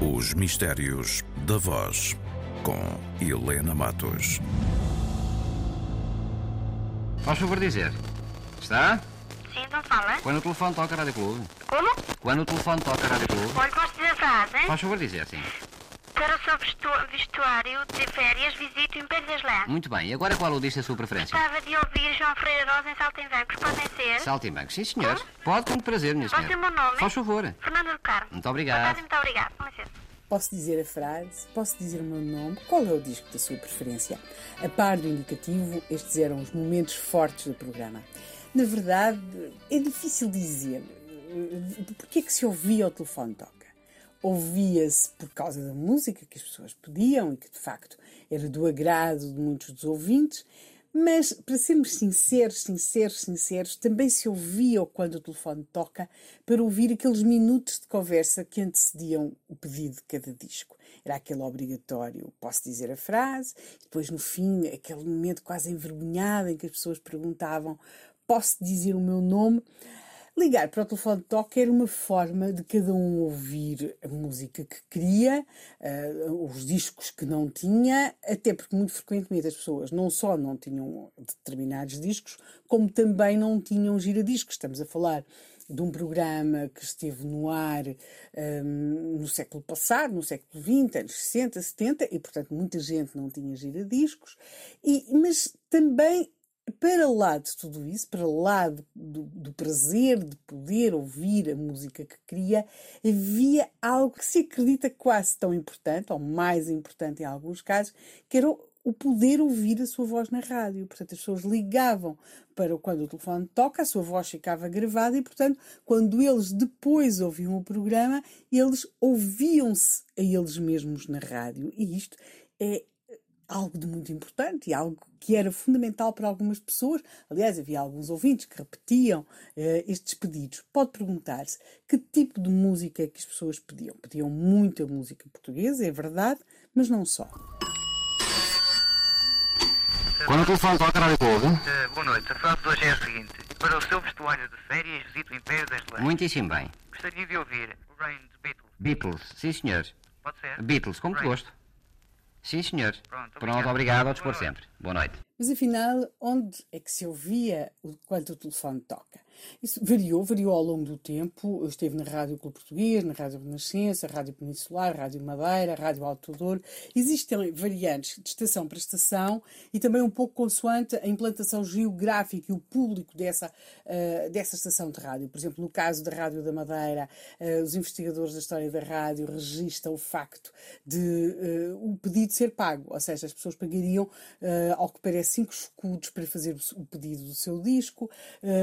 Os Mistérios da Voz, com Helena Matos. Faz favor dizer. Está? Sim, não fala? Quando o telefone toca a Rádio Clube. Como? Quando o telefone toca a Rádio Clube. Olha, posso dizer a frase? hein? Faz favor dizer, sim. Para o seu vestu- vestuário de férias, visite o Império das Lãs. Muito bem. E agora qual o disse a sua preferência? Gostava de ouvir João Freire Rosa em Saltimbancos. Podem ser? Saltimbanco. Sim, senhor. Pode, com muito prazer, minha Pode ser senhora. o meu nome? Faz favor. Fernando do Carmo. Muito Boa obrigado. tarde e muito obrigado. Posso dizer a frase, posso dizer o meu nome, qual é o disco da sua preferência? A par do indicativo, estes eram os momentos fortes do programa. Na verdade, é difícil dizer porque é que se ouvia o telefone toca. Ouvia-se por causa da música que as pessoas pediam e que de facto era do agrado de muitos dos ouvintes, mas para sermos sinceros, sinceros, sinceros, também se ouvia quando o telefone toca para ouvir aqueles minutos de conversa que antecediam o pedido de cada disco. Era aquele obrigatório, posso dizer a frase, depois no fim, aquele momento quase envergonhado em que as pessoas perguntavam: posso dizer o meu nome? Ligar para o telefone de toque era uma forma de cada um ouvir a música que queria, eh, os discos que não tinha, até porque muito frequentemente as pessoas não só não tinham determinados discos, como também não tinham giradiscos. Estamos a falar de um programa que esteve no ar hum, no século passado, no século XX, anos 60, 70, e portanto muita gente não tinha giradiscos, e, mas também para lá de tudo isso, para lá do, do- prazer de poder ouvir a música que queria, havia algo que se acredita quase tão importante, ou mais importante em alguns casos, que era o o poder ouvir a sua voz na rádio. Portanto, as pessoas ligavam para quando o telefone toca, a sua voz ficava gravada e, portanto, quando eles depois ouviam o programa, eles ouviam-se a eles mesmos na rádio. E isto é algo de muito importante e algo que era fundamental para algumas pessoas. Aliás, havia alguns ouvintes que repetiam eh, estes pedidos. Pode perguntar-se que tipo de música é que as pessoas pediam. Pediam muita música portuguesa, é verdade, mas não só. Quando o telefone toca Rádio Clube. Eh, boa noite. A frase de hoje é a seguinte. Para o seu vestuário de férias, visite o Império das Lãs. Muitíssimo bem. Gostaria de ouvir o Rain dos Beatles. Beatles. Sim, senhor. Pode ser? Beatles, com muito Rain. gosto. Sim, senhor. Pronto, Pronto, obrigado. Ao dispor sempre. Boa noite. Mas afinal, onde é que se ouvia o- quando o telefone toca? Isso variou, variou ao longo do tempo. Eu esteve na Rádio Clube Português, na Rádio Renascença, Rádio Peninsular, Rádio Madeira, Rádio Alto Douro. Existem variantes de estação para estação e também um pouco consoante a implantação geográfica e o público dessa, eh, dessa estação de rádio. Por exemplo, no caso da Rádio da Madeira, eh, os investigadores da história da rádio registram o facto de eh, o pedido ser pago, ou seja, as pessoas pagariam, ao que parece, 5 escudos para fazer o, pedido do seu disco.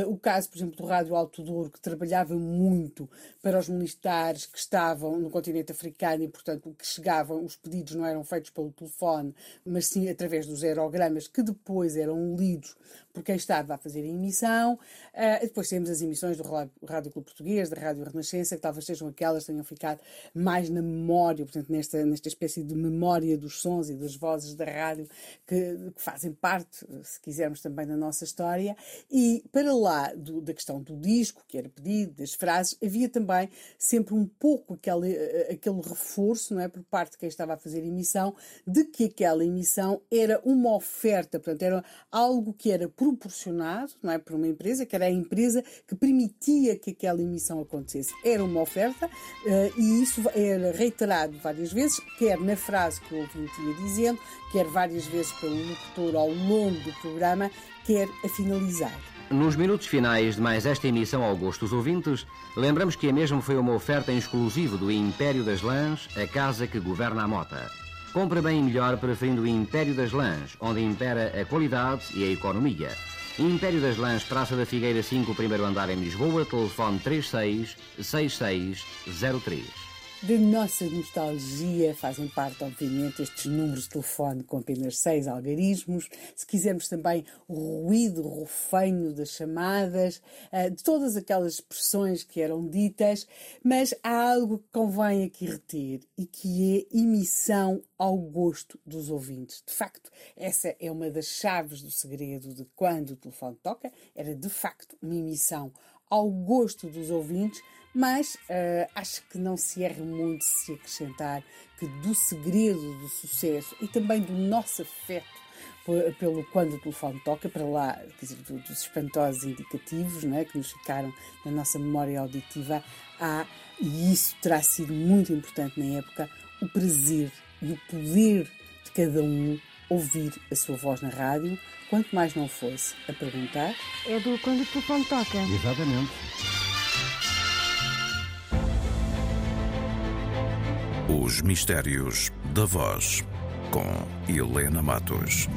O caso, por exemplo, do Rádio Alto Douro, que trabalhava muito para os militares que estavam no continente africano e, portanto, que chegavam, os pedidos não eram feitos pelo telefone, mas sim através dos aerogramas que depois eram lidos por quem estava a fazer a emissão. Eh, depois temos as emissões do Rádio Clube Português, da Rádio Renascença, que talvez sejam aquelas que tenham ficado mais na memória, portanto, nesta, nesta espécie de memória dos sons e das vozes da rádio que, que fazem parte, se quisermos, também da nossa história. E para lá do- da questão do disco, que era pedido, das frases, havia também sempre um pouco aquele, eh, aquele reforço, não é, por parte de quem estava a fazer emissão, de que aquela emissão era uma oferta, portanto, era algo que era proporcionado, não é, por uma empresa, que era a empresa que permitia que aquela emissão acontecesse. Era uma oferta eh, e isso era reiterado várias vezes, quer na frase que o ouvinte ia dizendo, quer várias vezes pelo locutor ao longo do programa, quer a finalizar. Nos minutos finais de mais esta emissão ao gosto dos ouvintes, lembramos que a mesma foi uma oferta em exclusivo do Império das Lãs, a casa que governa a mota. Compra bem e melhor preferindo o Império das Lãs, onde impera a qualidade e a economia. Império das Lãs, Praça da Figueira 5, primeiro andar em Lisboa, telefone 36 6603. Da nossa nostalgia fazem parte, obviamente, estes números de telefone com apenas seis algarismos. Se quisermos também o ruído, o das chamadas, eh, de todas aquelas expressões que eram ditas, mas há algo que convém aqui reter e que é emissão ao gosto dos ouvintes. De facto, essa é uma das chaves do segredo de quando o telefone toca, era de facto uma emissão ao gosto dos ouvintes, Mas uh, acho que não se erra muito se acrescentar que do segredo do sucesso e também do nosso afeto pelo quando o telefone toca, para lá quer dizer, dos espantosos indicativos né, que nos ficaram na nossa memória auditiva, há, e isso terá sido muito importante na época, o prazer e o poder de cada um ouvir a sua voz na rádio, quanto mais não fosse a perguntar. É do quando o telefone toca. Exatamente. Os Mistérios da Voz, com Helena Matos.